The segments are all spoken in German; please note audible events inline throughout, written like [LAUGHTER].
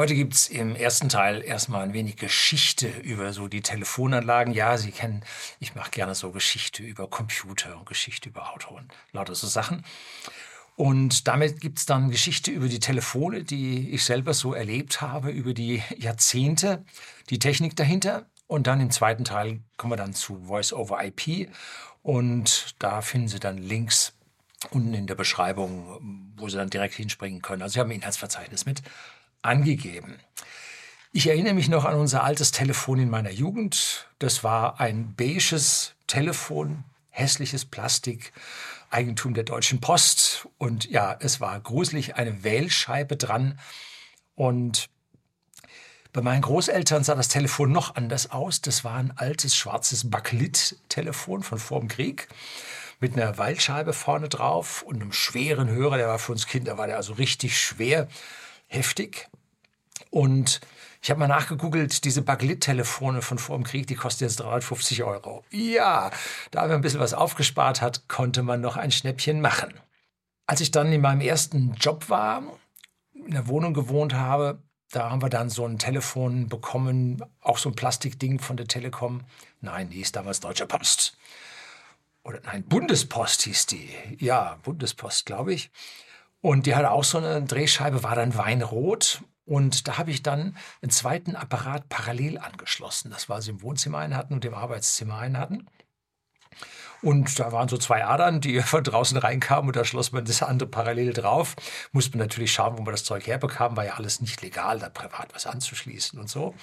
Heute gibt es im ersten Teil erstmal ein wenig Geschichte über so die Telefonanlagen. Ja, Sie kennen, ich mache gerne so Geschichte über Computer und Geschichte über Auto und lauter so Sachen. Und damit gibt es dann Geschichte über die Telefone, die ich selber so erlebt habe, über die Jahrzehnte, die Technik dahinter. Und dann im zweiten Teil kommen wir dann zu Voice over IP. Und da finden Sie dann Links unten in der Beschreibung, wo Sie dann direkt hinspringen können. Also ich habe ein Inhaltsverzeichnis mit angegeben. Ich erinnere mich noch an unser altes Telefon in meiner Jugend. Das war ein beiges Telefon, hässliches Plastik, Eigentum der Deutschen Post. Und ja, es war gruselig, eine Wählscheibe dran. Und bei meinen Großeltern sah das Telefon noch anders aus. Das war ein altes schwarzes Bakelit-Telefon von vor dem Krieg mit einer Waldscheibe vorne drauf und einem schweren Hörer. Der war für uns Kinder, war der also richtig schwer heftig. Und ich habe mal nachgegoogelt, diese Backlit-Telefone von vor dem Krieg, die kosten jetzt 350 Euro. Ja, da wir ein bisschen was aufgespart hat, konnte man noch ein Schnäppchen machen. Als ich dann in meinem ersten Job war, in der Wohnung gewohnt habe, da haben wir dann so ein Telefon bekommen, auch so ein Plastikding von der Telekom. Nein, die hieß damals Deutsche Post. Oder nein, Bundespost hieß die. Ja, Bundespost, glaube ich. Und die hatte auch so eine Drehscheibe, war dann weinrot. Und da habe ich dann einen zweiten Apparat parallel angeschlossen. Das war sie im Wohnzimmer einen hatten und im Arbeitszimmer einen hatten. Und da waren so zwei Adern, die [LAUGHS] von draußen reinkamen und da schloss man das andere parallel drauf. Musste man natürlich schauen, wo man das Zeug herbekam, war ja alles nicht legal, da privat was anzuschließen und so.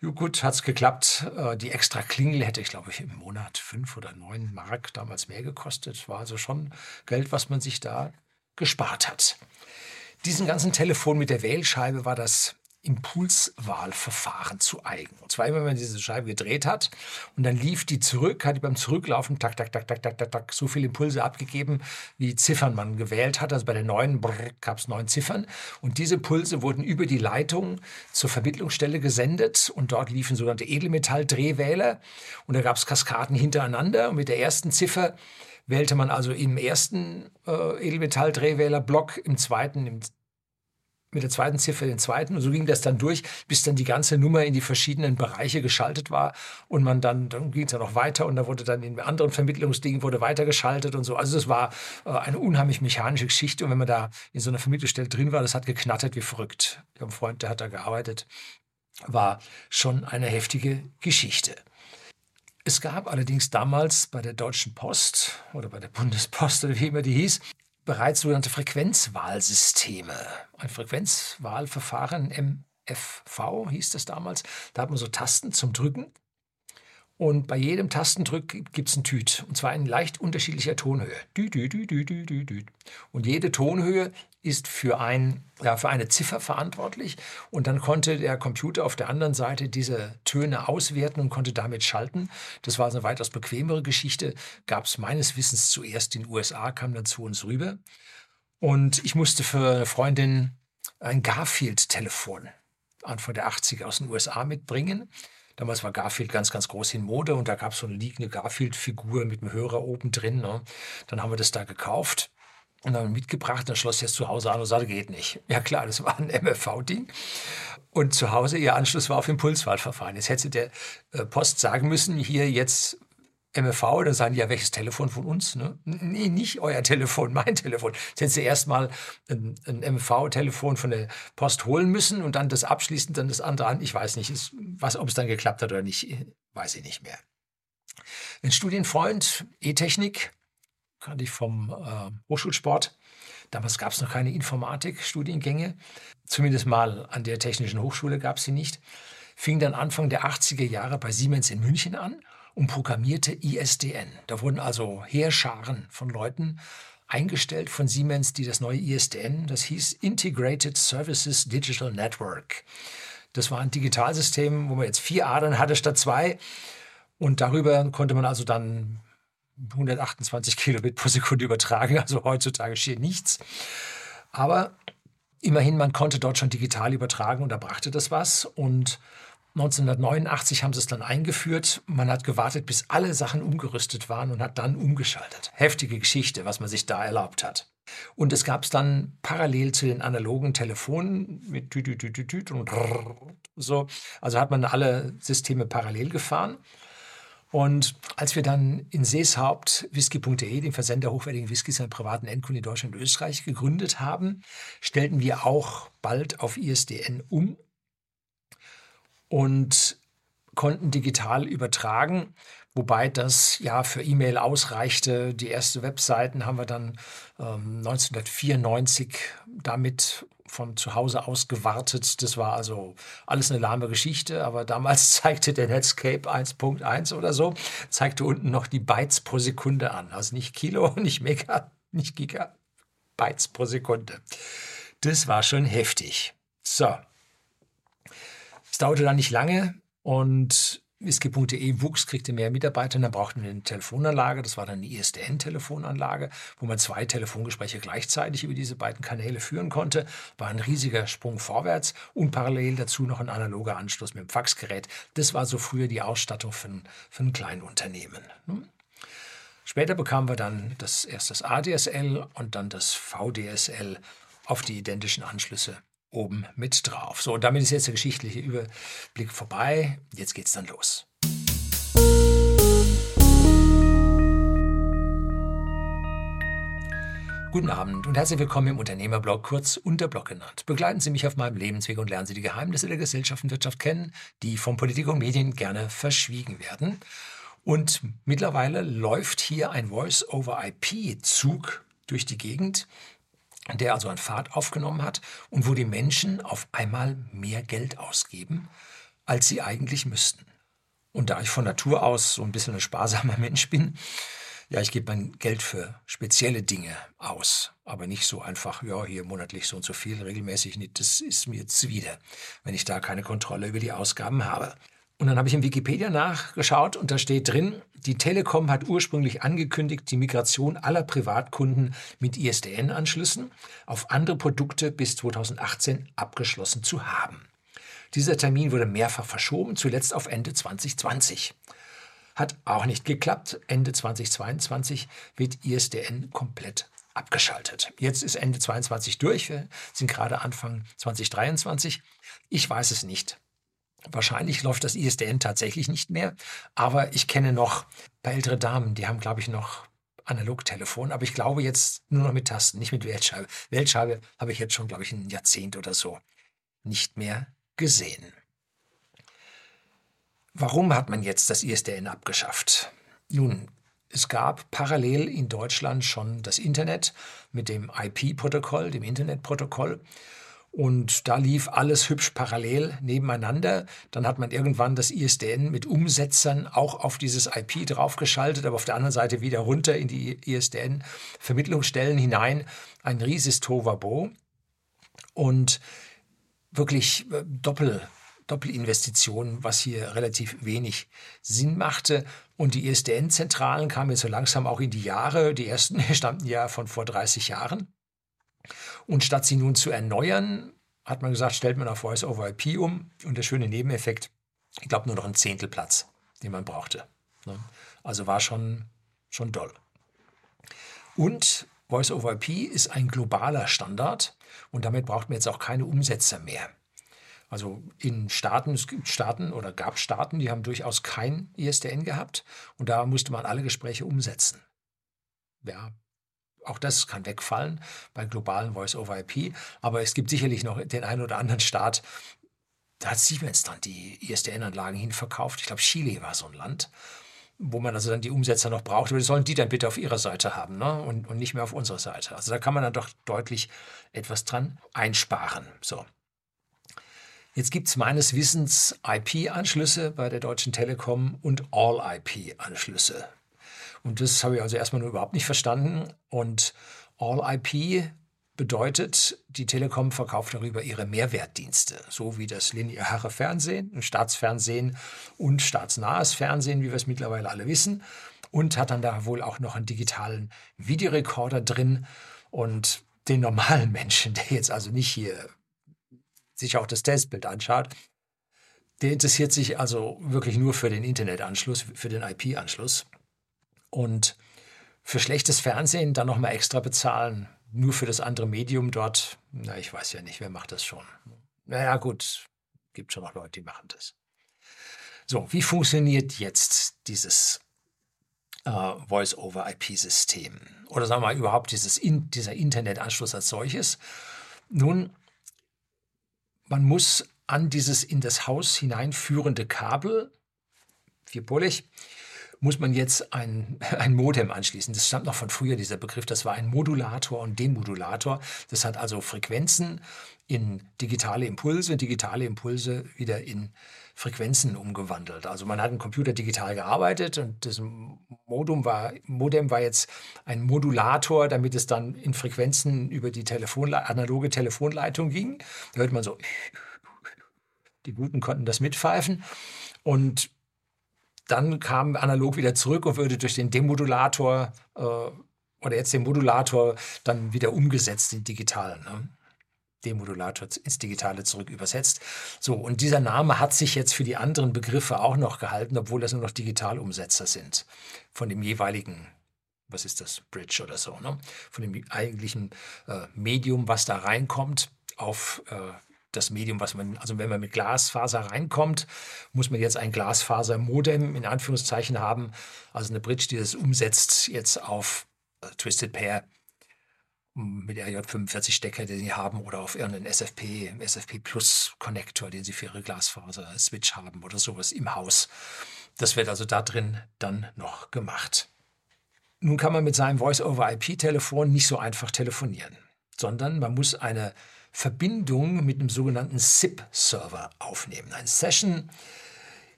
Ja, gut, hat es geklappt. Äh, die extra Klingel hätte ich, glaube ich, im Monat fünf oder neun Mark damals mehr gekostet. War also schon Geld, was man sich da gespart hat. Diesen ganzen Telefon mit der Wählscheibe war das Impulswahlverfahren zu eigen. Und zwar immer, wenn man diese Scheibe gedreht hat und dann lief die zurück, hat die beim Zurücklaufen tak, tak, tak, tak, tak, tak, tak, so viele Impulse abgegeben, wie Ziffern man gewählt hat. Also bei der neuen gab es neun Ziffern. Und diese Pulse wurden über die Leitung zur Vermittlungsstelle gesendet und dort liefen sogenannte Edelmetalldrehwähler. Und da gab es Kaskaden hintereinander. Und mit der ersten Ziffer wählte man also im ersten äh, Edelmetalldrehwählerblock, im zweiten, im, mit der zweiten Ziffer den zweiten. Und so ging das dann durch, bis dann die ganze Nummer in die verschiedenen Bereiche geschaltet war. Und man dann, dann ging es ja noch weiter und da wurde dann in anderen Vermittlungsdingen wurde weitergeschaltet und so. Also es war äh, eine unheimlich mechanische Geschichte. Und wenn man da in so einer Vermittlungsstelle drin war, das hat geknattert wie verrückt. Ich habe einen Freund, der hat da gearbeitet. War schon eine heftige Geschichte. Es gab allerdings damals bei der Deutschen Post oder bei der Bundespost oder wie immer die hieß, bereits sogenannte Frequenzwahlsysteme. Ein Frequenzwahlverfahren, MFV hieß das damals. Da hat man so Tasten zum Drücken und bei jedem Tastendruck gibt es ein Tüt. Und zwar in leicht unterschiedlicher Tonhöhe. Und jede Tonhöhe ist für, ein, ja, für eine Ziffer verantwortlich. Und dann konnte der Computer auf der anderen Seite diese Töne auswerten und konnte damit schalten. Das war eine weitaus bequemere Geschichte. Gab es meines Wissens zuerst in den USA, kam dann zu uns rüber. Und ich musste für eine Freundin ein Garfield-Telefon Anfang der 80er aus den USA mitbringen. Damals war Garfield ganz, ganz groß in Mode und da gab es so eine liegende Garfield-Figur mit einem Hörer oben drin. Ne? Dann haben wir das da gekauft und dann mitgebracht. Dann schloss jetzt zu Hause an und sagte, geht nicht. Ja klar, das war ein [LAUGHS] MFV-Ding. Und zu Hause, ihr Anschluss war auf Impulswahlverfahren. Jetzt hätte der äh, Post sagen müssen, hier jetzt MFV, dann sagen die ja, welches Telefon von uns? Ne? Nee, nicht euer [LAUGHS] Telefon, mein Telefon. Jetzt hätten sie erstmal ein, ein MFV-Telefon von der Post holen müssen und dann das abschließend, dann das andere an. Ich weiß nicht, ist, was, ob es dann geklappt hat oder nicht, weiß ich nicht mehr. Ein Studienfreund, E-Technik, kannte ich vom äh, Hochschulsport. Damals gab es noch keine Informatik-Studiengänge. Zumindest mal an der Technischen Hochschule gab es sie nicht. Fing dann Anfang der 80er Jahre bei Siemens in München an und programmierte ISDN. Da wurden also Heerscharen von Leuten eingestellt von Siemens, die das neue ISDN, das hieß Integrated Services Digital Network. Das war ein Digitalsystem, wo man jetzt vier Adern hatte statt zwei. Und darüber konnte man also dann 128 Kilobit pro Sekunde übertragen. Also heutzutage steht nichts. Aber immerhin, man konnte dort schon digital übertragen und da brachte das was. Und 1989 haben sie es dann eingeführt. Man hat gewartet, bis alle Sachen umgerüstet waren und hat dann umgeschaltet. Heftige Geschichte, was man sich da erlaubt hat. Und es gab es dann parallel zu den analogen Telefonen mit Tüt, Tüt, Tüt, Tüt und so. Also hat man alle Systeme parallel gefahren. Und als wir dann in Seeshaupt whisky.de, den Versender hochwertigen Whiskys an privaten Endkunden in Deutschland und Österreich, gegründet haben, stellten wir auch bald auf ISDN um und konnten digital übertragen, wobei das ja für E-Mail ausreichte. Die erste Webseiten haben wir dann ähm, 1994 damit von zu Hause aus gewartet. Das war also alles eine lahme Geschichte, aber damals [LAUGHS] zeigte der Netscape 1.1 oder so, zeigte unten noch die Bytes pro Sekunde an. Also nicht Kilo, [LAUGHS] nicht Mega, nicht Giga, Bytes pro Sekunde. Das war schon heftig. So. Es dauerte dann nicht lange und whisky.de wuchs, kriegte mehr Mitarbeiter dann brauchten wir eine Telefonanlage. Das war dann eine ISDN-Telefonanlage, wo man zwei Telefongespräche gleichzeitig über diese beiden Kanäle führen konnte. War ein riesiger Sprung vorwärts und parallel dazu noch ein analoger Anschluss mit dem Faxgerät. Das war so früher die Ausstattung für ein, für ein Kleinunternehmen. Hm? Später bekamen wir dann das erst das ADSL und dann das VDSL auf die identischen Anschlüsse oben mit drauf. So, und damit ist jetzt der geschichtliche Überblick vorbei. Jetzt geht's dann los. Guten Abend und herzlich willkommen im Unternehmerblog, kurz Unterblog genannt. Begleiten Sie mich auf meinem Lebensweg und lernen Sie die Geheimnisse der Gesellschaft und Wirtschaft kennen, die von Politik und Medien gerne verschwiegen werden. Und mittlerweile läuft hier ein Voice-over-IP-Zug durch die Gegend, der also an Fahrt aufgenommen hat und wo die Menschen auf einmal mehr Geld ausgeben, als sie eigentlich müssten. Und da ich von Natur aus so ein bisschen ein sparsamer [LAUGHS] Mensch bin, ja, ich gebe mein Geld für spezielle Dinge aus, aber nicht so einfach, ja, hier monatlich so und so viel, regelmäßig nicht. Das ist mir zuwider, wenn ich da keine Kontrolle über die Ausgaben habe. Und dann habe ich in Wikipedia nachgeschaut und da steht drin, die Telekom hat ursprünglich angekündigt, die Migration aller Privatkunden mit ISDN-Anschlüssen auf andere Produkte bis 2018 abgeschlossen zu haben. Dieser Termin wurde mehrfach verschoben, zuletzt auf Ende 2020. Hat auch nicht geklappt. Ende 2022 wird ISDN komplett abgeschaltet. Jetzt ist Ende 2022 durch. Wir sind gerade Anfang 2023. Ich weiß es nicht. Wahrscheinlich läuft das ISDN tatsächlich nicht mehr, aber ich kenne noch bei ältere Damen, die haben, glaube ich, noch Analogtelefon, aber ich glaube jetzt nur noch mit Tasten, nicht mit Weltscheibe. Weltscheibe habe ich jetzt schon, glaube ich, ein Jahrzehnt oder so nicht mehr gesehen. Warum hat man jetzt das ISDN abgeschafft? Nun, es gab parallel in Deutschland schon das Internet mit dem IP-Protokoll, dem Internetprotokoll. Und da lief alles hübsch parallel nebeneinander. Dann hat man irgendwann das ISDN mit Umsetzern auch auf dieses IP draufgeschaltet, aber auf der anderen Seite wieder runter in die ISDN-Vermittlungsstellen hinein. Ein rieses Tovabo. Und wirklich äh, Doppel, Doppelinvestitionen, was hier relativ wenig Sinn machte. Und die ISDN-Zentralen kamen jetzt so langsam auch in die Jahre. Die ersten [LAUGHS] stammten ja von vor 30 Jahren. Und statt sie nun zu erneuern, hat man gesagt, stellt man auf Voice over IP um. Und der schöne Nebeneffekt, ich glaube, nur noch ein Zehntelplatz, den man brauchte. Ne? Also war schon, schon doll. Und Voice over IP ist ein globaler Standard und damit braucht man jetzt auch keine Umsetzer mehr. Also in Staaten, es gibt Staaten oder gab Staaten, die haben durchaus kein ISDN gehabt und da musste man alle Gespräche umsetzen. Ja, auch das kann wegfallen bei globalen Voice-over-IP. Aber es gibt sicherlich noch den einen oder anderen Staat, da hat Siemens dann die ISDN-Anlagen hinverkauft. Ich glaube, Chile war so ein Land, wo man also dann die Umsetzer noch braucht. Aber die sollen die dann bitte auf ihrer Seite haben ne? und, und nicht mehr auf unserer Seite. Also da kann man dann doch deutlich etwas dran einsparen. So. Jetzt gibt es meines Wissens IP-Anschlüsse bei der Deutschen Telekom und All-IP-Anschlüsse und das habe ich also erstmal nur überhaupt nicht verstanden. Und All IP bedeutet, die Telekom verkauft darüber ihre Mehrwertdienste, so wie das lineare Fernsehen, Staatsfernsehen und staatsnahes Fernsehen, wie wir es mittlerweile alle wissen. Und hat dann da wohl auch noch einen digitalen Videorekorder drin. Und den normalen [LAUGHS] Menschen, der jetzt also nicht hier sich auch das Testbild anschaut, der interessiert sich also wirklich nur für den Internetanschluss, für den IP-Anschluss. Und für schlechtes Fernsehen dann nochmal extra bezahlen, nur für das andere Medium dort, na, ich weiß ja nicht, wer macht das schon. Naja, gut, gibt schon noch Leute, die machen das. So, wie funktioniert jetzt dieses äh, Voice-over-IP-System? Oder sagen wir mal überhaupt dieses in, dieser Internetanschluss als solches? Nun, man muss an dieses in das Haus hineinführende Kabel, vierpolig, muss man jetzt ein, [LAUGHS] ein Modem anschließen. Das stammt noch von früher, dieser Begriff. Das war ein Modulator und Demodulator. Das hat also Frequenzen in digitale Impulse, digitale Impulse wieder in Frequenzen umgewandelt. Also man hat einen Computer digital gearbeitet und das Modem war, Modem war jetzt ein Modulator, damit es dann in Frequenzen über die Telefonle analoge Telefonleitung ging. Da hört man so, die Guten konnten das mitpfeifen. Und dann kam analog wieder zurück und würde durch den Demodulator äh, oder jetzt den Modulator dann wieder umgesetzt in digital. Ne? Demodulator ins Digitale zurück übersetzt. So, und dieser Name hat sich jetzt für die anderen Begriffe auch noch gehalten, obwohl das nur noch Digitalumsetzer sind von dem jeweiligen, was ist das, Bridge oder so, ne? von dem eigentlichen äh, Medium, was da reinkommt, auf äh, das Medium, was man, also wenn man mit Glasfaser reinkommt, muss man jetzt ein Glasfaser-Modem in Anführungszeichen haben, also eine Bridge, die das umsetzt jetzt auf äh, Twisted Pair mit RJ45-Stecker, den sie haben, oder auf irgendeinen SFP, SFP Plus Connector, den sie für ihre Glasfaser-Switch haben oder sowas im Haus. Das wird also da drin dann noch gemacht. Nun kann man mit seinem Voice-over-IP-Telefon nicht so einfach telefonieren, sondern man muss eine Verbindung mit einem sogenannten SIP-Server aufnehmen, ein Session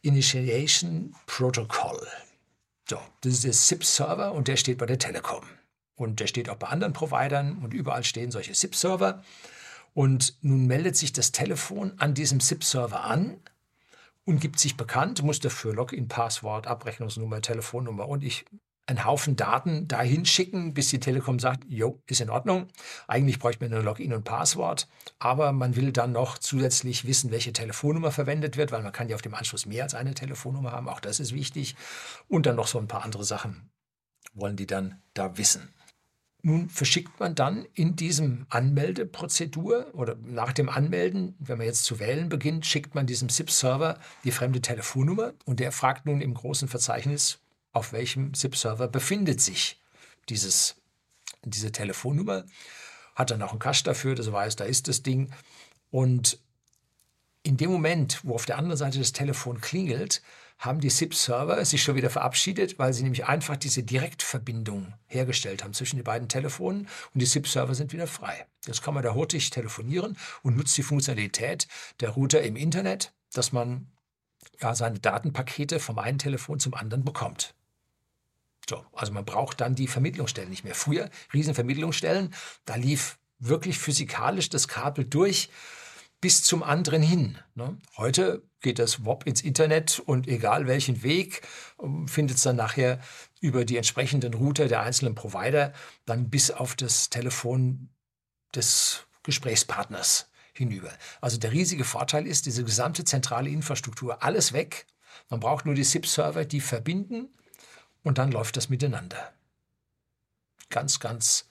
Initiation Protocol. So, das ist der SIP-Server und der steht bei der Telekom. Und der steht auch bei anderen Providern und überall stehen solche SIP-Server. Und nun meldet sich das Telefon an diesem SIP-Server an und gibt sich bekannt, muss dafür Login, Passwort, Abrechnungsnummer, Telefonnummer und ich einen Haufen Daten dahin schicken, bis die Telekom sagt, jo, ist in Ordnung. Eigentlich bräuchte man nur Login und Passwort, aber man will dann noch zusätzlich wissen, welche Telefonnummer verwendet wird, weil man kann ja auf dem Anschluss mehr als eine Telefonnummer haben, auch das ist wichtig. Und dann noch so ein paar andere Sachen wollen die dann da wissen. Nun verschickt man dann in diesem Anmeldeprozedur oder nach dem Anmelden, wenn man jetzt zu wählen beginnt, schickt man diesem SIP-Server die fremde Telefonnummer und der fragt nun im großen Verzeichnis, auf welchem SIP-Server befindet sich dieses, diese Telefonnummer. Hat dann auch einen Cache dafür, das weiß, da ist das Ding. Und in dem Moment, wo auf der anderen Seite das Telefon klingelt, haben die SIP-Server sich schon wieder verabschiedet, weil sie nämlich einfach diese Direktverbindung hergestellt haben zwischen den beiden Telefonen und die SIP-Server sind wieder frei. Jetzt kann man da hurtig telefonieren und nutzt die Funktionalität der Router im Internet, dass man ja, seine Datenpakete vom einen Telefon zum anderen bekommt. So, also man braucht dann die Vermittlungsstellen nicht mehr. Früher Riesenvermittlungsstellen, da lief wirklich physikalisch das Kabel durch bis zum anderen hin. Ne? Heute geht das WOP ins Internet und egal welchen Weg, ähm, findet es dann nachher über die entsprechenden Router der einzelnen Provider dann bis auf das Telefon des Gesprächspartners hinüber. Also der riesige Vorteil ist, diese gesamte zentrale Infrastruktur, alles weg. Man braucht nur die SIP-Server, die verbinden und dann läuft das miteinander. Ganz, ganz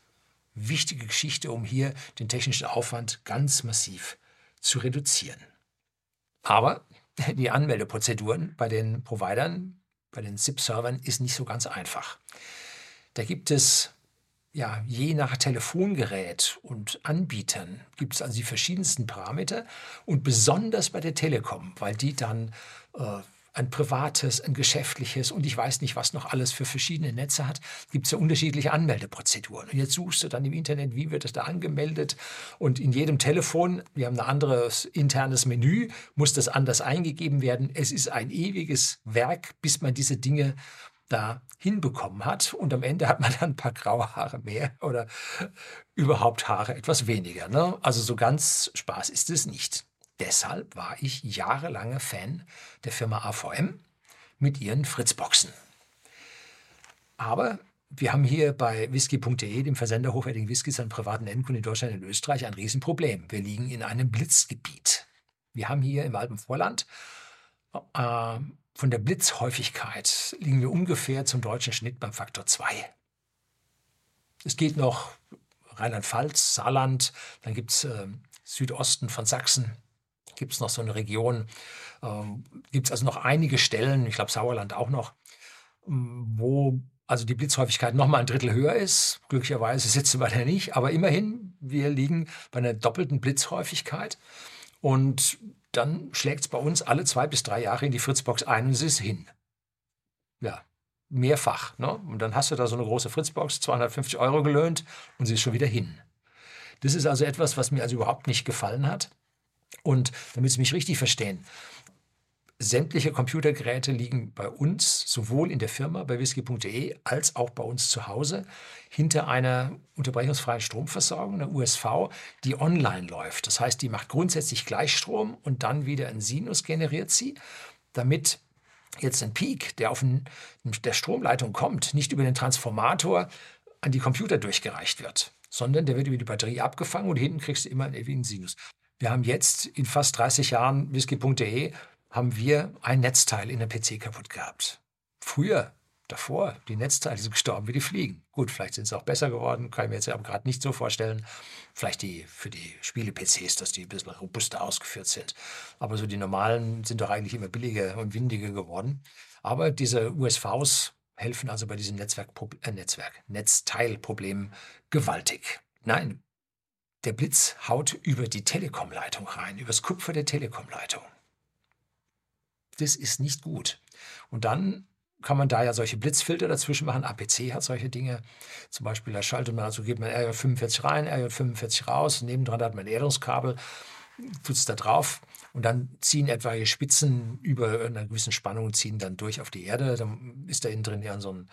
wichtige Geschichte, um hier den technischen Aufwand ganz massiv zu reduzieren. Aber [LAUGHS] die Anmeldeprozeduren bei den Providern, bei den SIP-Servern ist nicht so ganz einfach. Da gibt es ja, je nach Telefongerät und Anbietern gibt es also die verschiedensten Parameter und besonders bei der Telekom, weil die dann äh, ein privates, ein geschäftliches und ich weiß nicht, was noch alles für verschiedene Netze hat, gibt es ja unterschiedliche Anmeldeprozeduren. Und jetzt suchst du dann im Internet, wie wird das da angemeldet und in jedem Telefon, wir haben ein anderes internes Menü, muss das anders eingegeben werden. Es ist ein ewiges Werk, bis man diese Dinge da hinbekommen hat. Und am Ende hat man dann ein paar graue Haare mehr oder überhaupt Haare etwas weniger. Ne? Also so ganz Spaß ist es nicht. Deshalb war ich jahrelange Fan der Firma AVM mit ihren Fritzboxen. Aber wir haben hier bei whisky.de, dem Versender hochwertigen Whiskys an privaten Endkunden in Deutschland und Österreich, ein Riesenproblem. Wir liegen in einem Blitzgebiet. Wir haben hier im Alpenvorland äh, von der Blitzhäufigkeit liegen wir ungefähr zum deutschen Schnitt beim Faktor 2. Es geht noch Rheinland-Pfalz, Saarland, dann gibt es äh, Südosten von Sachsen, gibt es noch so eine Region, ähm, gibt es also noch einige Stellen, ich glaube Sauerland auch noch, wo also die Blitzhäufigkeit noch mal ein Drittel höher ist. Glücklicherweise sitzen wir da nicht, aber immerhin, wir liegen bei einer doppelten Blitzhäufigkeit. Und dann schlägt es bei uns alle zwei bis drei Jahre in die Fritzbox ein und es ist hin. Ja, mehrfach. Ne? Und dann hast du da so eine große Fritzbox, 250 Euro gelöhnt und sie ist schon wieder hin. Das ist also etwas, was mir also überhaupt nicht gefallen hat. Und damit Sie mich richtig verstehen, Sämtliche Computergeräte liegen bei uns, sowohl in der Firma bei whisky.de als auch bei uns zu Hause, hinter einer unterbrechungsfreien Stromversorgung, einer USV, die online läuft. Das heißt, die macht grundsätzlich Gleichstrom und dann wieder einen Sinus generiert sie, damit jetzt ein Peak, der auf der Stromleitung kommt, nicht über den Transformator an die Computer durchgereicht wird, sondern der wird über die Batterie abgefangen und hinten kriegst du immer einen ewigen Sinus. Wir haben jetzt in fast 30 Jahren whisky.de haben wir ein Netzteil in der PC kaputt gehabt. Früher, davor, die Netzteile sind gestorben wie die Fliegen. Gut, vielleicht sind sie auch besser geworden, kann ich mir jetzt aber gerade nicht so vorstellen. Vielleicht die für die Spiele-PCs, dass die ein bisschen robuster ausgeführt sind. Aber so die normalen sind doch eigentlich immer billiger und windiger geworden. Aber diese USVs helfen also bei diesem Netzwerk, äh, Netzwerk, Netzteilproblem gewaltig. Nein, der Blitz haut über die Telekomleitung rein, übers Kupfer der Telekomleitung das ist nicht gut. Und dann kann man da ja solche Blitzfilter dazwischen machen. APC hat solche Dinge. Zum Beispiel, da schaltet man, also geht man RJ45 rein, RJ45 raus. Nebendran hat man ein Erdungskabel, tut es da drauf und dann ziehen etwaige Spitzen über einer gewissen Spannung, ziehen dann durch auf die Erde. Dann ist da innen drin ja so ein,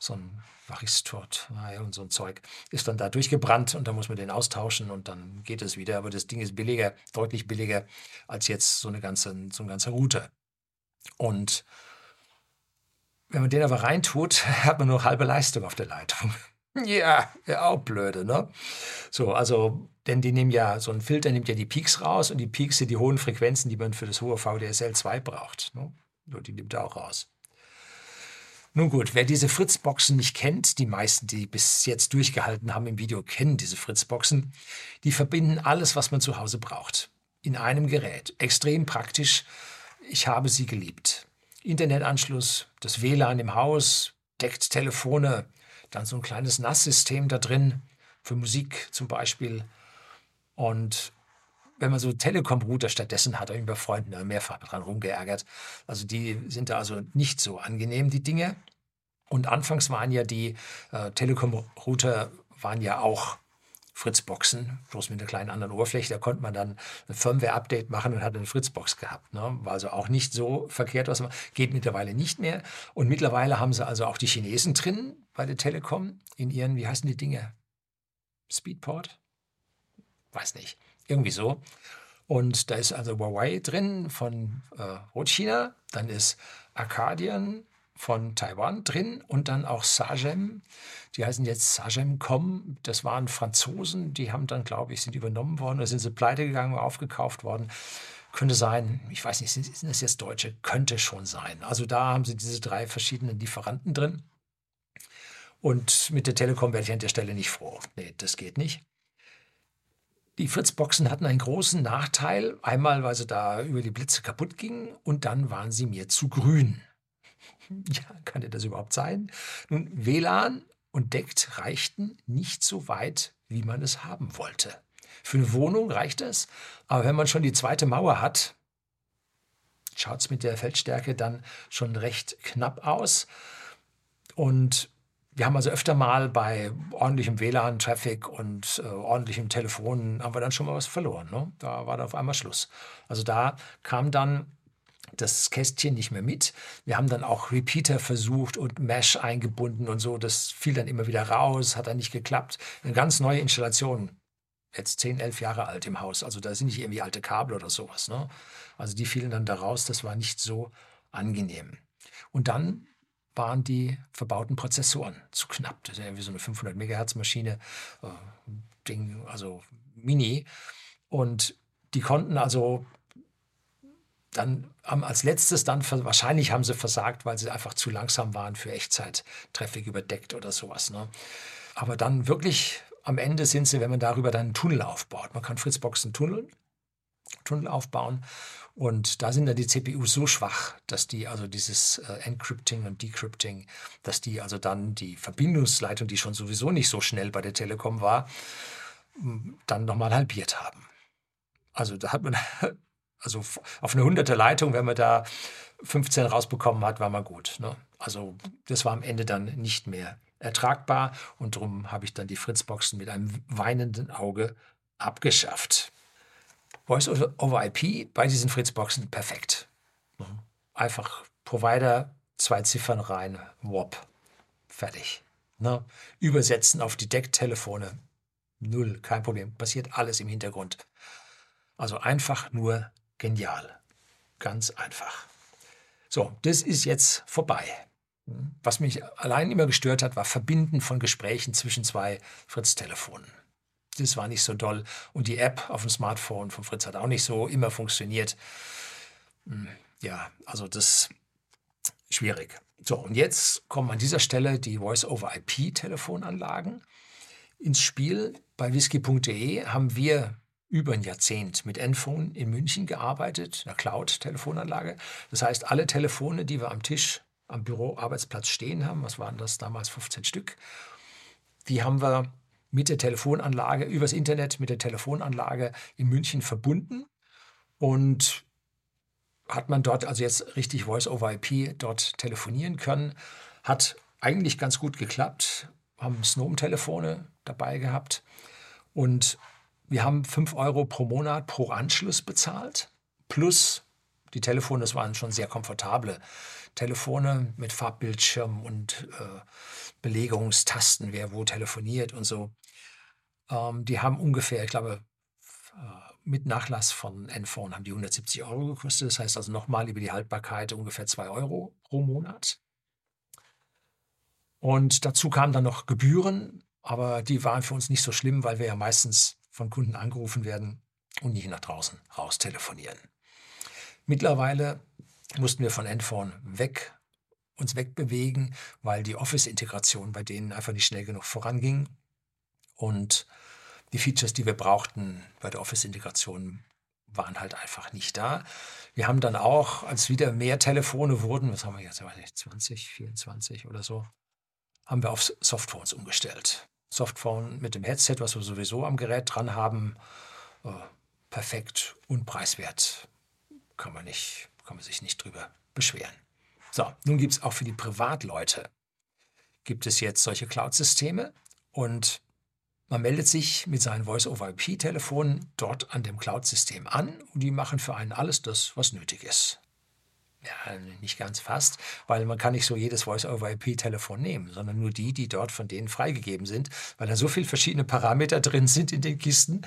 so ein Varistort und so ein Zeug. Ist dann da durchgebrannt und dann muss man den austauschen und dann geht es wieder. Aber das Ding ist billiger, deutlich billiger als jetzt so eine ganze, so ein ganzer Router. Und wenn man den aber reintut, [LAUGHS] hat man nur halbe Leistung auf der Leitung. [LAUGHS] ja, ja, auch blöde, ne? So, also, denn die nehmen ja, so ein Filter nimmt ja die Peaks raus und die Peaks sind die hohen Frequenzen, die man für das hohe VDSL2 braucht. Ne? Die nimmt er auch raus. Nun gut, wer diese Fritzboxen nicht kennt, die meisten, die bis jetzt durchgehalten haben im Video, kennen diese Fritzboxen. Die verbinden alles, was man zu Hause braucht. In einem Gerät. Extrem praktisch ich habe sie geliebt. Internetanschluss, das WLAN im Haus, deckt Telefone, dann so ein kleines NAS-System da drin, für Musik zum Beispiel. Und wenn man so Telekom-Router stattdessen hat, habe ich bei Freunden mehrfach dran rumgeärgert. Also die sind da also nicht so angenehm, die Dinge. Und anfangs waren ja die äh, Telekom-Router waren ja auch Fritzboxen, bloß mit einer kleinen anderen Oberfläche. Da konnte man dann ein Firmware-Update machen und hat eine Fritzbox gehabt. Ne? War also auch nicht so verkehrt, was man geht mittlerweile nicht mehr. Und mittlerweile haben sie also auch die Chinesen drin bei der Telekom in ihren, wie heißen die Dinge? Speedport? Weiß nicht. Irgendwie so. Und da ist also Huawei drin von äh, Rotchina. Dann ist Arcadian von Taiwan drin und dann auch Sagem. Die heißen jetzt Sagem.com. Das waren Franzosen, die haben dann, glaube ich, sind übernommen worden oder sind sie pleite gegangen, aufgekauft worden. Könnte sein, ich weiß nicht, sind, sind das jetzt Deutsche? Könnte schon sein. Also da haben sie diese drei verschiedenen Lieferanten drin. Und mit der Telekom werde ich an der Stelle nicht froh. Nee, das geht nicht. Die Fritzboxen hatten einen großen Nachteil. Einmal, weil sie da über die Blitze kaputt gingen und dann waren sie mir zu grün. [LAUGHS] Ja, kann denn das überhaupt sein? Nun, WLAN und deckt reichten nicht so weit, wie man es haben wollte. Für eine Wohnung reicht es, aber wenn man schon die zweite Mauer hat, schaut es mit der Feldstärke dann schon recht knapp aus. Und wir haben also öfter mal bei ordentlichem WLAN-Traffic und äh, ordentlichem Telefon haben wir dann schon mal was verloren. Ne? Da war dann auf einmal Schluss. Also da kam dann das Kästchen nicht mehr mit. Wir haben dann auch Repeater versucht und Mesh eingebunden und so. Das fiel dann immer wieder raus, hat dann nicht geklappt. Eine ganz neue Installation. Jetzt 10, 11 Jahre alt im Haus. Also da sind nicht irgendwie alte Kabel oder sowas. Ne? Also die fielen dann da raus. Das war nicht so angenehm. Und dann waren die verbauten Prozessoren zu knapp. Das ist ja wie so eine 500 Megahertz Maschine, äh, Ding, also Mini. Und die konnten also dann als letztes dann, wahrscheinlich haben sie versagt, weil sie einfach zu langsam waren für Echtzeit-Traffic überdeckt oder sowas. Ne? Aber dann wirklich am Ende sind sie, wenn man darüber dann einen Tunnel aufbaut. Man kann Fritzboxen tunneln, Tunnel aufbauen. Und da sind dann die CPUs so schwach, dass die also dieses äh, Encrypting und Decrypting, dass die also dann die Verbindungsleitung, die schon sowieso nicht so schnell bei der Telekom war, dann nochmal halbiert haben. Also da hat man, [LAUGHS] also auf eine hunderte Leitung, wenn man da 15 rausbekommen hat, war man gut. Ne? Also das war am Ende dann nicht mehr ertragbar und darum habe ich dann die Fritzboxen mit einem weinenden Auge abgeschafft. Voice over IP bei diesen Fritzboxen perfekt. Mhm. Einfach Provider, zwei Ziffern rein, WOP, fertig. Ne? Übersetzen auf die Decktelefone, null, kein Problem, passiert alles im Hintergrund. Also einfach nur genial, ganz einfach. So, das ist jetzt vorbei. Was mich allein immer gestört hat, war Verbinden von Gesprächen zwischen zwei Fritz-Telefonen. Das war nicht so doll. Und die App auf dem Smartphone von Fritz hat auch nicht so immer funktioniert. Hm, ja, also das ist schwierig. So, und jetzt kommen an dieser Stelle die Voice-over-IP-Telefonanlagen ins Spiel. Bei whisky.de haben wir über ein Jahrzehnt mit Enphone in München gearbeitet, einer Cloud-Telefonanlage. Das heißt, alle Telefone, die wir am Tisch am Büroarbeitsplatz stehen haben, was waren das damals 15 Stück, die haben wir mit der Telefonanlage, übers Internet mit der Telefonanlage in München verbunden und hat man dort also jetzt richtig Voice-over-IP dort telefonieren können. Hat eigentlich ganz gut geklappt, haben Snom-Telefone dabei gehabt und wir haben 5 Euro pro Monat pro Anschluss bezahlt, plus die Telefone, das waren schon sehr komfortable Telefone mit Farbbildschirm und äh, Belegungstasten, wer wo telefoniert und so. Ähm, die haben ungefähr, ich glaube, äh, mit Nachlass von Enphone haben die 170 Euro gekostet. Das heißt also nochmal über die Haltbarkeit ungefähr 2 Euro pro Monat. Und dazu kamen dann noch Gebühren, aber die waren für uns nicht so schlimm, weil wir ja meistens von Kunden angerufen werden und nicht nach draußen raus telefonieren. Mittlerweile mussten wir von Endphone weg, uns wegbewegen, weil die Office-Integration bei denen einfach nicht schnell genug voranging. Und die Features, die wir brauchten bei der Office-Integration, waren halt einfach nicht da. Wir haben dann auch, als wieder mehr Telefone wurden, was haben wir jetzt, 20, 24 oder so, haben wir auf Softphones umgestellt. Softphone mit dem Headset, was wir sowieso am Gerät dran haben, äh, perfekt und preiswert. Kann man nicht kann man sich nicht drüber beschweren. So, nun gibt es auch für die Privatleute, gibt es jetzt solche Cloud-Systeme und man meldet sich mit seinen Voice-over-IP-Telefonen dort an dem Cloud-System an und die machen für einen alles das, was nötig ist. Ja, nicht ganz fast, weil man kann nicht so jedes Voice-over-IP-Telefon nehmen, sondern nur die, die dort von denen freigegeben sind, weil da so viele verschiedene Parameter drin sind in den Kisten.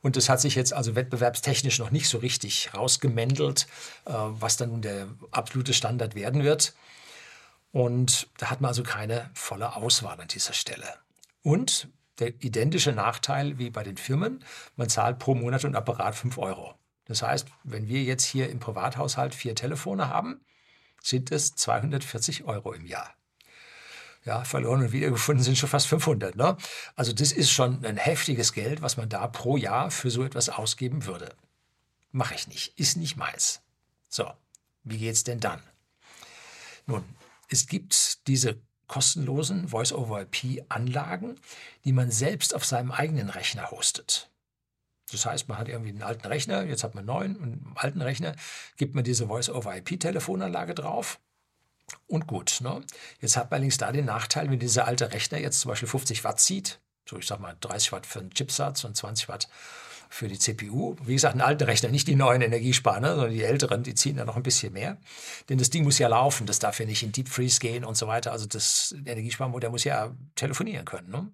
Und das hat sich jetzt also wettbewerbstechnisch noch nicht so richtig rausgemändelt, äh, was dann nun der absolute Standard werden wird. Und da hat man also keine volle Auswahl an dieser Stelle. Und der identische Nachteil wie bei den Firmen, man zahlt pro Monat und Apparat 5 Euro. Das heißt, wenn wir jetzt hier im Privathaushalt vier Telefone haben, sind es 240 Euro im Jahr. Ja, verloren und wiedergefunden sind schon fast 500. Ne? Also das ist schon ein heftiges Geld, was man da pro Jahr für so etwas ausgeben würde. Mache ich nicht, ist nicht meins. So, wie geht es denn dann? Nun, es gibt diese kostenlosen Voice-over-IP-Anlagen, die man selbst auf seinem eigenen Rechner hostet. Das heißt, man hat irgendwie einen alten Rechner, jetzt hat man einen neuen und einen alten Rechner, gibt man diese Voice-over-IP-Telefonanlage drauf und gut. Ne? Jetzt hat man allerdings da den Nachteil, wenn dieser alte Rechner jetzt zum Beispiel 50 Watt zieht, so ich sag mal 30 Watt für einen Chipsatz und 20 Watt für die CPU. Wie gesagt, einen alten Rechner, nicht die neuen Energiesparer, sondern die älteren, die ziehen da noch ein bisschen mehr. Denn das Ding muss ja laufen, das darf ja nicht in Deep Freeze gehen und so weiter. Also das Energiesparmodell muss ja telefonieren können. Ne?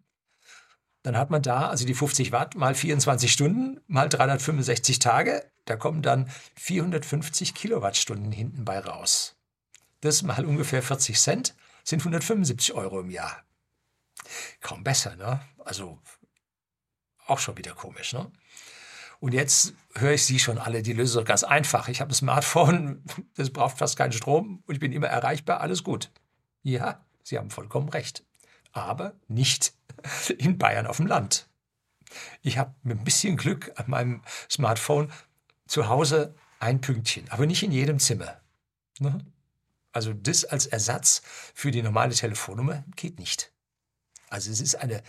Dann hat man da also die 50 Watt mal 24 Stunden mal 365 Tage. Da kommen dann 450 Kilowattstunden hinten bei raus. Das mal ungefähr 40 Cent sind 175 Euro im Jahr. Kaum besser, ne? Also auch schon wieder komisch, ne? Und jetzt höre ich Sie schon alle, die Lösung ganz einfach. Ich habe ein Smartphone, das braucht fast keinen Strom und ich bin immer erreichbar, alles gut. Ja, Sie haben vollkommen recht. Aber nicht [LAUGHS] in Bayern auf dem Land. Ich habe mit ein bisschen Glück an meinem Smartphone zu Hause ein Pünktchen, aber nicht in jedem Zimmer. Ne? Also das als Ersatz für die normale Telefonnummer geht nicht. Also es ist eine,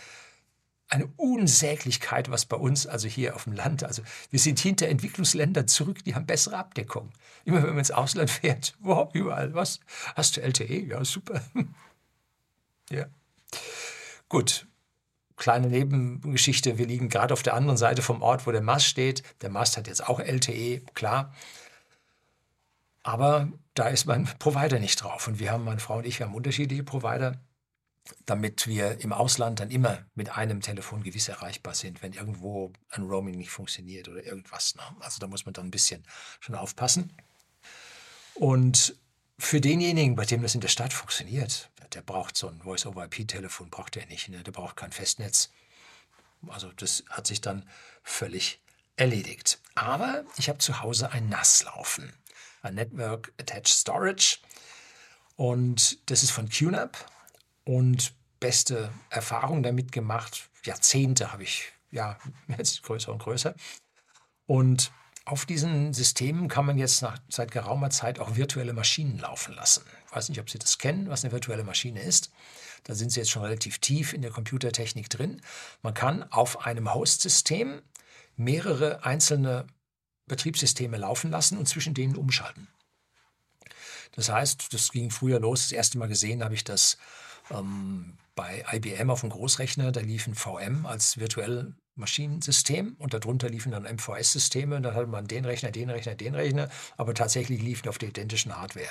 eine Unsäglichkeit, was bei uns, also hier auf dem Land, also wir sind hinter Entwicklungsländern zurück, die haben bessere Abdeckung. Immer wenn man ins Ausland fährt, [LAUGHS] wow, überall, was? Hast du LTE? Ja, super. [LAUGHS] ja. Gut, kleine Nebengeschichte, wir liegen gerade auf der anderen Seite vom Ort, wo der Mast steht. Der Mast hat jetzt auch LTE, klar. Aber da ist mein Provider nicht drauf. Und wir haben, meine Frau und ich, wir haben unterschiedliche Provider, damit wir im Ausland dann immer mit einem Telefon gewiss erreichbar sind, wenn irgendwo ein Roaming nicht funktioniert oder irgendwas. Ne? Also da muss man dann ein bisschen schon aufpassen. Und für denjenigen, bei dem das in der Stadt funktioniert, der braucht so ein Voice-over-IP-Telefon, braucht er nicht. Ne? Der braucht kein Festnetz. Also das hat sich dann völlig erledigt. Aber ich habe zu Hause ein NAS laufen, ein Network Attached Storage. Und das ist von QNAP und beste Erfahrungen damit gemacht. Jahrzehnte habe ich, ja, [LAUGHS] jetzt größer und größer. Und auf diesen Systemen kann man jetzt nach, seit geraumer Zeit auch virtuelle Maschinen laufen lassen. Ich weiß nicht, ob Sie das kennen, was eine virtuelle Maschine ist. Da sind Sie jetzt schon relativ tief in der Computertechnik drin. Man kann auf einem Host-System mehrere einzelne Betriebssysteme laufen lassen und zwischen denen umschalten. Das heißt, das ging früher los. Das erste Mal gesehen habe ich das ähm, bei IBM auf dem Großrechner. Da lief ein VM als virtuell Maschinensystem und darunter liefen dann MVS-Systeme und dann hatte man den Rechner, den Rechner, den Rechner, aber tatsächlich liefen auf der identischen Hardware.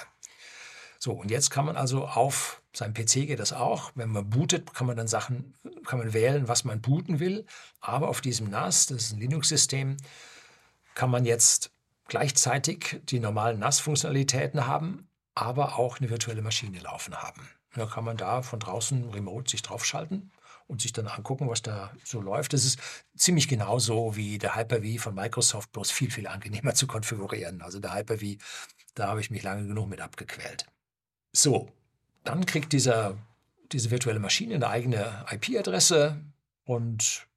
So, und jetzt kann man also auf seinem PC geht das auch. Wenn man bootet, kann man dann Sachen, kann man wählen, was man booten will. Aber auf diesem NAS, das ist ein Linux-System, kann man jetzt gleichzeitig die normalen NAS-Funktionalitäten haben, aber auch eine virtuelle Maschine laufen haben. Da kann man da von draußen remote sich draufschalten und sich dann angucken, was da so läuft. Das ist ziemlich genauso wie der Hyper-V von Microsoft, bloß viel, viel angenehmer zu konfigurieren. Also der Hyper-V, da habe ich mich lange genug mit abgequält. So, dann kriegt dieser, diese virtuelle Maschine eine eigene IP-Adresse und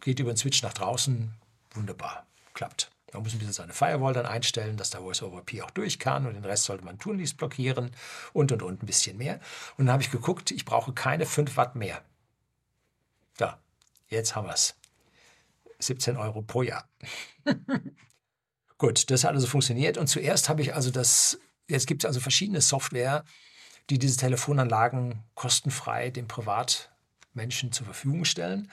geht über den Switch nach draußen. Wunderbar, klappt. Man muss ein bisschen seine Firewall dann einstellen, dass der Voice-over-IP auch durch kann und den Rest sollte man tunlichst blockieren und und und ein bisschen mehr. Und dann habe ich geguckt, ich brauche keine 5 Watt mehr. Da, jetzt haben wir es. 17 Euro pro Jahr. [LAUGHS] Gut, das hat also funktioniert. Und zuerst habe ich also das, jetzt gibt es also verschiedene Software, die diese Telefonanlagen kostenfrei den Privatmenschen zur Verfügung stellen.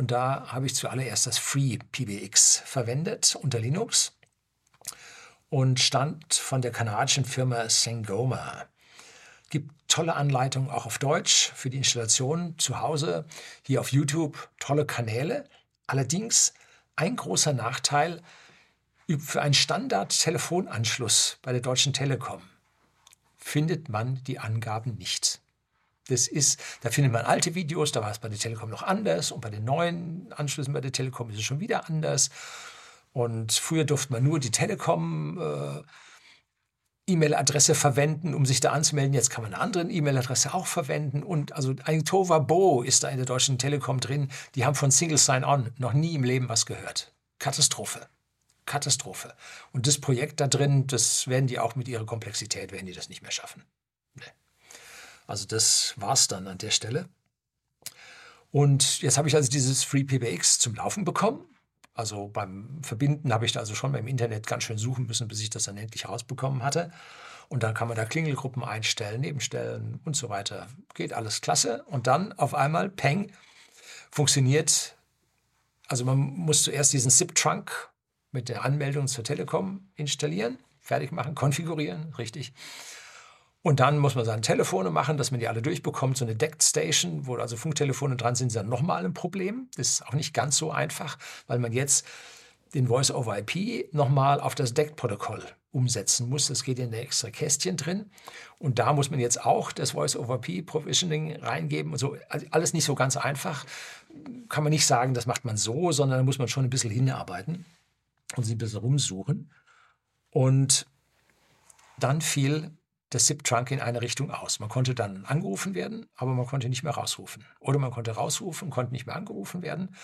Und da habe ich zuallererst das Free PBX verwendet unter Linux und stand von der kanadischen Firma Sangoma gibt tolle Anleitungen auch auf Deutsch für die Installation zu Hause, hier auf YouTube, tolle Kanäle. Allerdings ein großer Nachteil für einen Standard-Telefonanschluss bei der Deutschen Telekom findet man die Angaben nicht. Das ist, da findet man alte Videos, da war es bei der Telekom noch anders und bei den neuen Anschlüssen bei der Telekom ist es schon wieder anders. Und früher durfte man nur die Telekom äh, verwenden, um sich da anzumelden. Jetzt kann man eine andere E-Mail-Adresse auch verwenden. Und also ein Tovabo ist da in der Deutschen Telekom drin. Die haben von Single Sign-On noch nie im Leben was gehört. Katastrophe. Katastrophe. Und das Projekt da drin, das werden die auch mit ihrer Komplexität, werden die das nicht mehr schaffen. Also das war's dann an der Stelle. Und jetzt habe ich also dieses FreePBX zum Laufen bekommen. Also beim Verbinden habe ich da also schon beim Internet ganz schön suchen müssen, bis ich das dann endlich rausbekommen hatte. Und dann kann man da Klingelgruppen einstellen, Nebenstellen und so weiter. Geht alles klasse. Und dann auf einmal, peng, funktioniert. Also man muss zuerst diesen SIP-Trunk mit der Anmeldung zur Telekom installieren, fertig machen, konfigurieren, richtig. Und dann muss man seine Telefone machen, dass man die alle durchbekommt. So eine Decked Station, wo also Funktelefone dran sind, ist dann nochmal ein Problem. Das ist auch nicht ganz so einfach, weil man jetzt den Voice-over-IP nochmal auf das Decked-Protokoll umsetzen muss. Das geht in der extra Kästchen drin. Und da muss man jetzt auch das Voice-over-IP-Provisioning reingeben. Und so. Also alles nicht so ganz einfach. Kann man nicht sagen, das macht man so, sondern da muss man schon ein bisschen hinarbeiten und sich ein bisschen rumsuchen. Und dann fiel der SIP-Trunk in eine Richtung aus. Man konnte dann angerufen werden, aber man konnte nicht mehr rausrufen. Oder man konnte rausrufen, konnte nicht mehr angerufen werden.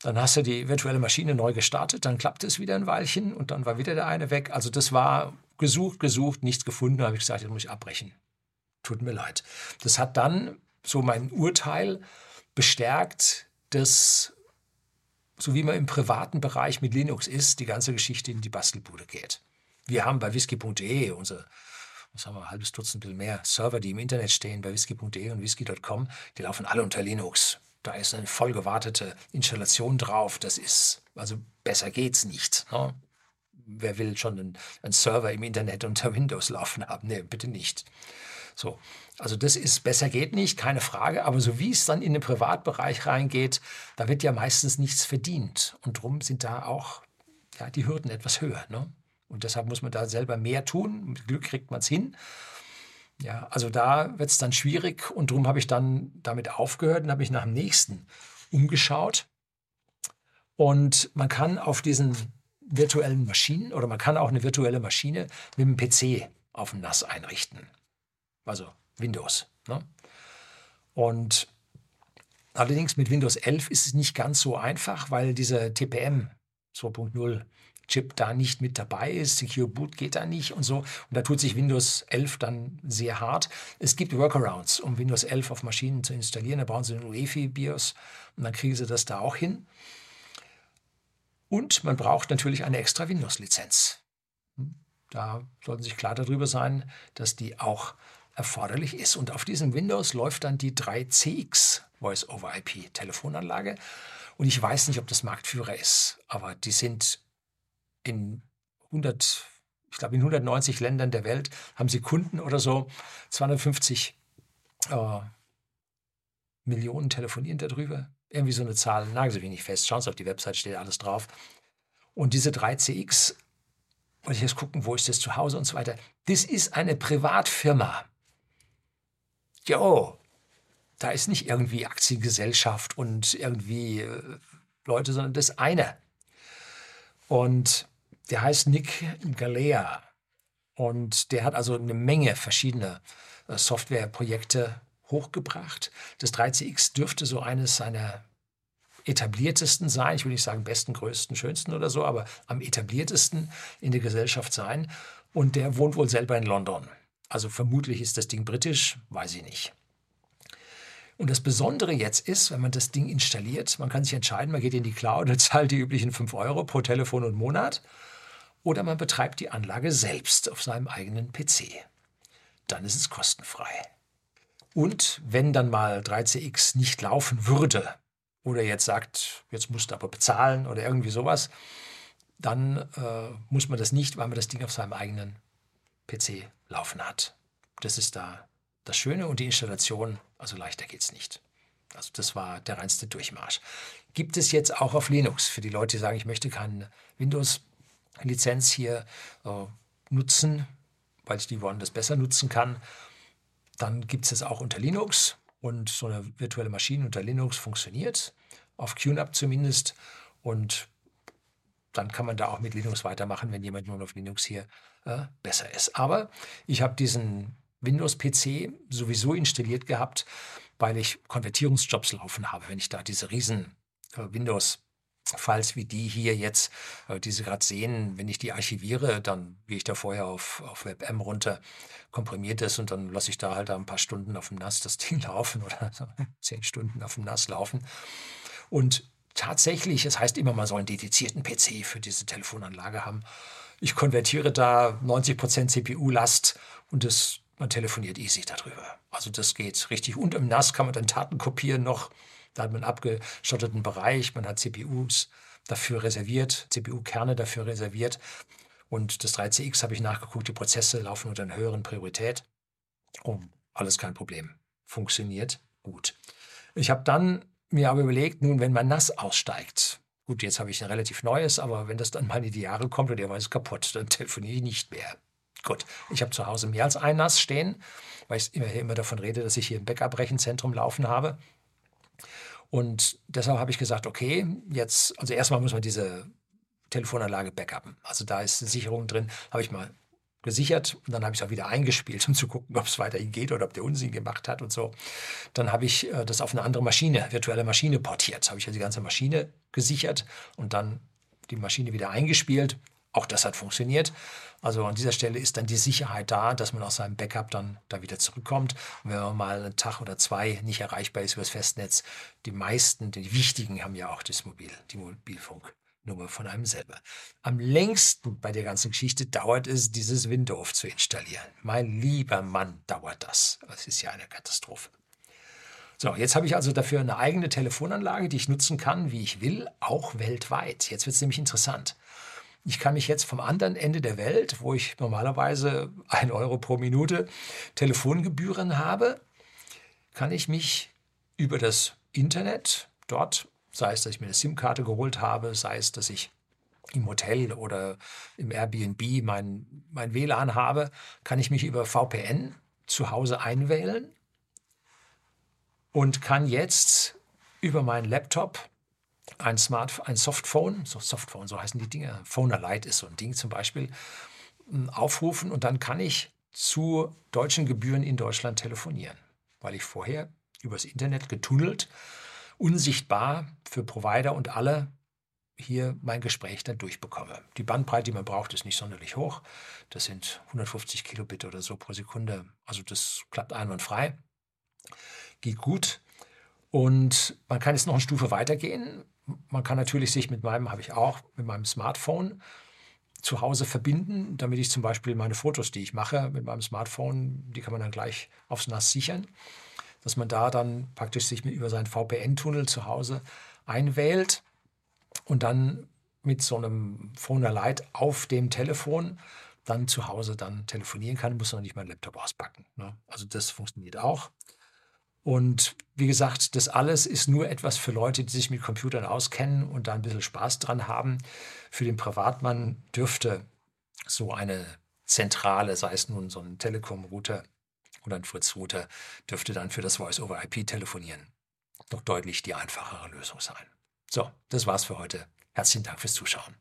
Dann hast du die virtuelle Maschine neu gestartet, dann klappte es wieder ein Weilchen und dann war wieder der eine weg. Also das war gesucht, gesucht, nichts gefunden. Da habe ich gesagt, jetzt muss ich abbrechen. Tut mir leid. Das hat dann so mein Urteil bestärkt, dass so wie man im privaten Bereich mit Linux ist, die ganze Geschichte in die Bastelbude geht. Wir haben bei whisky.de unsere was haben wir, ein halbes Dutzend bisschen mehr Server, die im Internet stehen, bei whisky.de und whisky.com, die laufen alle unter Linux. Da ist eine voll gewartete Installation drauf. Das ist, also besser geht's nicht. Ne? Wer will schon einen, einen, Server im Internet unter Windows laufen haben? Nee, bitte nicht. So, also das ist besser geht nicht, keine Frage. Aber so wie es dann in den Privatbereich reingeht, da wird ja meistens nichts verdient. Und darum sind da auch ja, die Hürden etwas höher. Ne? Und deshalb muss man da selber mehr tun. Mit Glück kriegt man es hin. Ja, also da wird es dann schwierig und darum habe ich dann damit aufgehört und habe mich nach dem nächsten umgeschaut. Und man kann auf diesen virtuellen Maschinen oder man kann auch eine virtuelle Maschine mit dem PC auf dem NAS einrichten. Also Windows. Ne? Und allerdings mit Windows 11 ist es nicht ganz so einfach, weil dieser TPM 2.0 Chip da nicht mit dabei ist. Secure Boot geht da nicht und so. Und da tut sich Windows 11 dann sehr hart. Es gibt Workarounds, um Windows 11 auf Maschinen zu installieren. Da brauchen Sie einen UEFI-BIOS und dann kriegen Sie das da auch hin. Und man braucht natürlich eine extra Windows-Lizenz. Hm? Da sollten Sie sich klar darüber sein, dass die auch erforderlich ist. Und auf diesem Windows läuft dann die 3CX Voice-over-IP-Telefonanlage. Und ich weiß nicht, ob das Marktführer ist, aber die sind in 100, ich glaube in 190 Ländern der Welt haben sie Kunden oder so. 250 äh, Millionen telefonieren darüber. Irgendwie so eine Zahl, nageln Sie mich nicht fest. Schauen Sie auf die Website, steht alles drauf. Und diese 3CX, und ich jetzt gucken, wo ist das zu Hause und so weiter. Das ist eine Privatfirma. Jo, da ist nicht irgendwie Aktiengesellschaft und irgendwie äh, Leute, sondern das eine. Und der heißt Nick Galea. Und der hat also eine Menge verschiedener äh, Softwareprojekte hochgebracht. Das 3CX dürfte so eines seiner etabliertesten sein. Ich will nicht sagen besten, größten, schönsten oder so, aber am etabliertesten in der Gesellschaft sein. Und der wohnt wohl selber in London. Also vermutlich ist das Ding britisch, weiß ich nicht. Und das Besondere jetzt ist, wenn man das Ding installiert, man kann sich entscheiden, man geht in die Cloud [LAUGHS] zahlt die üblichen 5 Euro pro Telefon und Monat oder man betreibt die Anlage selbst auf seinem eigenen PC. Dann ist es kostenfrei. Und wenn dann mal 3CX nicht laufen würde oder jetzt sagt, jetzt musst du aber bezahlen oder irgendwie sowas, dann äh, muss man das nicht, weil man das Ding auf seinem eigenen PC laufen hat. Das ist da das Schöne und die Installation, also leichter geht es nicht. Also das war der reinste Durchmarsch. Gibt es jetzt auch auf Linux für die Leute, die sagen, ich möchte keinen Windows Lizenz hier äh, nutzen, weil ich die woanders besser nutzen kann. Dann gibt es es auch unter Linux und so eine virtuelle Maschine unter Linux funktioniert, auf QNAP zumindest. Und dann kann man da auch mit Linux weitermachen, wenn jemand nur auf Linux hier äh, besser ist. Aber ich habe diesen Windows-PC sowieso installiert gehabt, weil ich Konvertierungsjobs laufen habe. Wenn ich da diese riesen äh, Windows Files wie die hier jetzt, äh, die Sie gerade sehen, wenn ich die archiviere, dann gehe ich da vorher auf, auf WebM runter, komprimiert es und dann lasse ich da halt ein paar Stunden auf dem NAS das [LAUGHS] Ding laufen oder zehn Stunden auf dem NAS laufen. Und tatsächlich, es heißt immer, man soll einen dedizierten PC für diese Telefonanlage haben. Ich konvertiere da 90% CPU-Last und das, man telefoniert easy darüber. Also das geht richtig. Und im NAS kann man dann Daten kopieren noch da hat man einen abgeschotteten Bereich, man hat CPUs dafür reserviert, CPU-Kerne dafür reserviert. Und das 3CX habe ich nachgeguckt, die Prozesse laufen unter einer höheren Priorität. Oh, alles kein Problem. Funktioniert gut. Ich habe dann mir aber überlegt, nun, wenn mein NAS aussteigt, gut, jetzt habe ich ein relativ neues, aber wenn das dann mal in die Jahre kommt und der weiß kaputt, dann telefoniere ich nicht mehr. Gut, ich habe zu Hause mehr als ein NAS stehen, weil ich immer, immer davon rede, dass ich hier ein Backup-Rechenzentrum laufen habe. Und deshalb habe ich gesagt, okay, jetzt, also erstmal muss man diese Telefonanlage backuppen. Also da ist eine Sicherung drin, habe ich mal gesichert und dann habe ich es auch wieder eingespielt, um zu gucken, ob es weiterhin geht oder ob der Unsinn gemacht hat und so. Dann habe ich äh, das auf eine andere Maschine, virtuelle Maschine portiert. Habe ich also die ganze Maschine gesichert und dann die Maschine wieder eingespielt. Auch das hat funktioniert. Also an dieser Stelle ist dann die Sicherheit da, dass man aus seinem Backup dann da wieder zurückkommt. Und wenn man mal einen Tag oder zwei nicht erreichbar ist über das Festnetz, die meisten, die wichtigen haben ja auch das Mobil, die Mobilfunk. Nummer von einem selber. Am längsten bei der ganzen Geschichte dauert es, dieses Windows zu installieren. Mein lieber Mann, dauert das. Das ist ja eine Katastrophe. So, jetzt habe ich also dafür eine eigene Telefonanlage, die ich nutzen kann, wie ich will, auch weltweit. Jetzt wird es nämlich interessant. Ich kann mich jetzt vom anderen Ende der Welt, wo ich normalerweise ein Euro pro Minute Telefongebühren habe, kann ich mich über das Internet dort Sei es, dass ich mir eine SIM-Karte geholt habe, sei es, dass ich im Hotel oder im Airbnb mein, mein WLAN habe, kann ich mich über VPN zu Hause einwählen und kann jetzt über meinen Laptop ein Smart, ein Softphone, so Softphone, so heißen die Dinge, Phone Lite ist so ein Ding zum Beispiel, hm, aufrufen und dann kann ich zu deutschen Gebühren in Deutschland telefonieren, weil ich vorher übers Internet getunnelt unsichtbar für Provider und alle hier mein Gespräch dann durchbekomme. Die Bandbreite, die man braucht, ist nicht sonderlich hoch. Das sind 150 Kilobit oder so pro Sekunde. Also das klappt einwandfrei. Geht gut. Und man kann jetzt noch eine Stufe weitergehen. Man kann natürlich sich mit meinem, habe ich auch, mit meinem Smartphone zu Hause verbinden, damit ich zum Beispiel meine Fotos, die ich mache mit meinem Smartphone, die kann man dann gleich aufs NAS sichern dass man da dann praktisch sich über seinen VPN-Tunnel zu Hause einwählt und dann mit so einem Phone Lite auf dem Telefon dann zu Hause dann telefonieren kann, muss man nicht meinen Laptop auspacken. Ne? Also das funktioniert auch. Und wie gesagt, das alles ist nur etwas für Leute, die sich mit Computern auskennen und da ein bisschen Spaß dran haben. Für den Privatmann dürfte so eine zentrale, sei es nun so ein Telekom-Router, oder ein Fritz-Router dürfte dann für das Voice-over-IP-Telefonieren doch deutlich die einfachere Lösung sein. So, das war's für heute. Herzlichen Dank fürs Zuschauen.